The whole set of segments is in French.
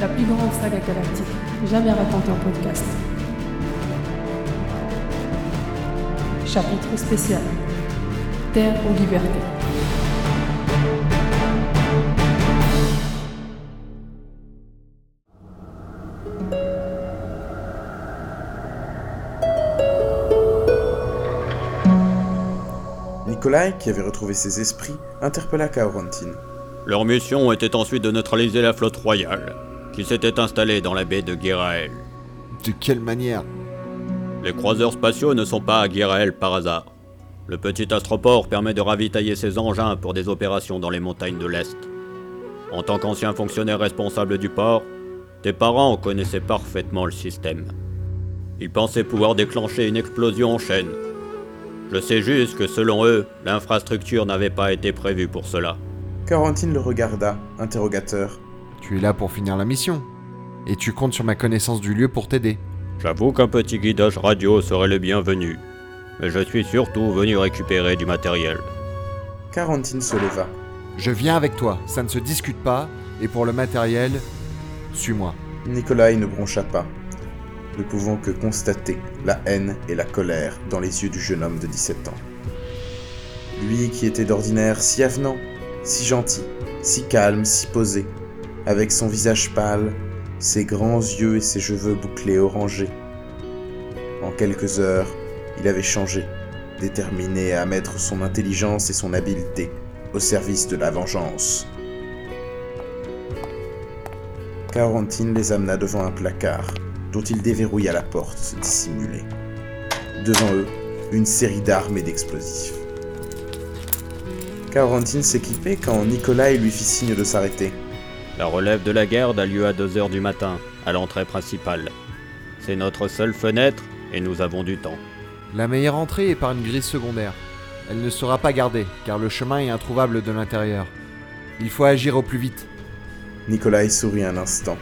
la plus grande saga galactique jamais racontée en podcast. Chapitre spécial Terre ou liberté. Nikolai, qui avait retrouvé ses esprits, interpella Kaorantine. Leur mission était ensuite de neutraliser la flotte royale, qui s'était installée dans la baie de Guéraël. De quelle manière? Les croiseurs spatiaux ne sont pas à Guéraël par hasard. Le petit astroport permet de ravitailler ses engins pour des opérations dans les montagnes de l'Est. En tant qu'ancien fonctionnaire responsable du port, tes parents connaissaient parfaitement le système. Ils pensaient pouvoir déclencher une explosion en chaîne. Je sais juste que selon eux, l'infrastructure n'avait pas été prévue pour cela. Kaorantine le regarda, interrogateur. Tu es là pour finir la mission. Et tu comptes sur ma connaissance du lieu pour t'aider. J'avoue qu'un petit guidage radio serait le bienvenu. Mais je suis surtout venu récupérer du matériel. Carantine se leva. Je viens avec toi, ça ne se discute pas, et pour le matériel, suis-moi. Nikolai ne broncha pas, ne pouvant que constater la haine et la colère dans les yeux du jeune homme de 17 ans. Lui qui était d'ordinaire si avenant, si gentil, si calme, si posé, avec son visage pâle, ses grands yeux et ses cheveux bouclés orangés. En quelques heures, il avait changé, déterminé à mettre son intelligence et son habileté au service de la vengeance. Quarantine les amena devant un placard, dont il déverrouilla la porte dissimulée. Devant eux, une série d'armes et d'explosifs. Quarantine s'équipait quand Nikolai lui fit signe de s'arrêter. La relève de la garde a lieu à 2h du matin, à l'entrée principale. C'est notre seule fenêtre et nous avons du temps. La meilleure entrée est par une grille secondaire. Elle ne sera pas gardée, car le chemin est introuvable de l'intérieur. Il faut agir au plus vite. Nikolai sourit un instant,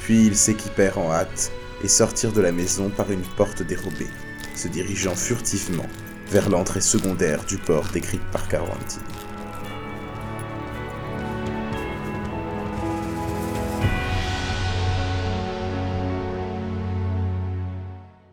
puis ils s'équipèrent en hâte et sortirent de la maison par une porte dérobée, se dirigeant furtivement vers l'entrée secondaire du port décrite par Quarantine.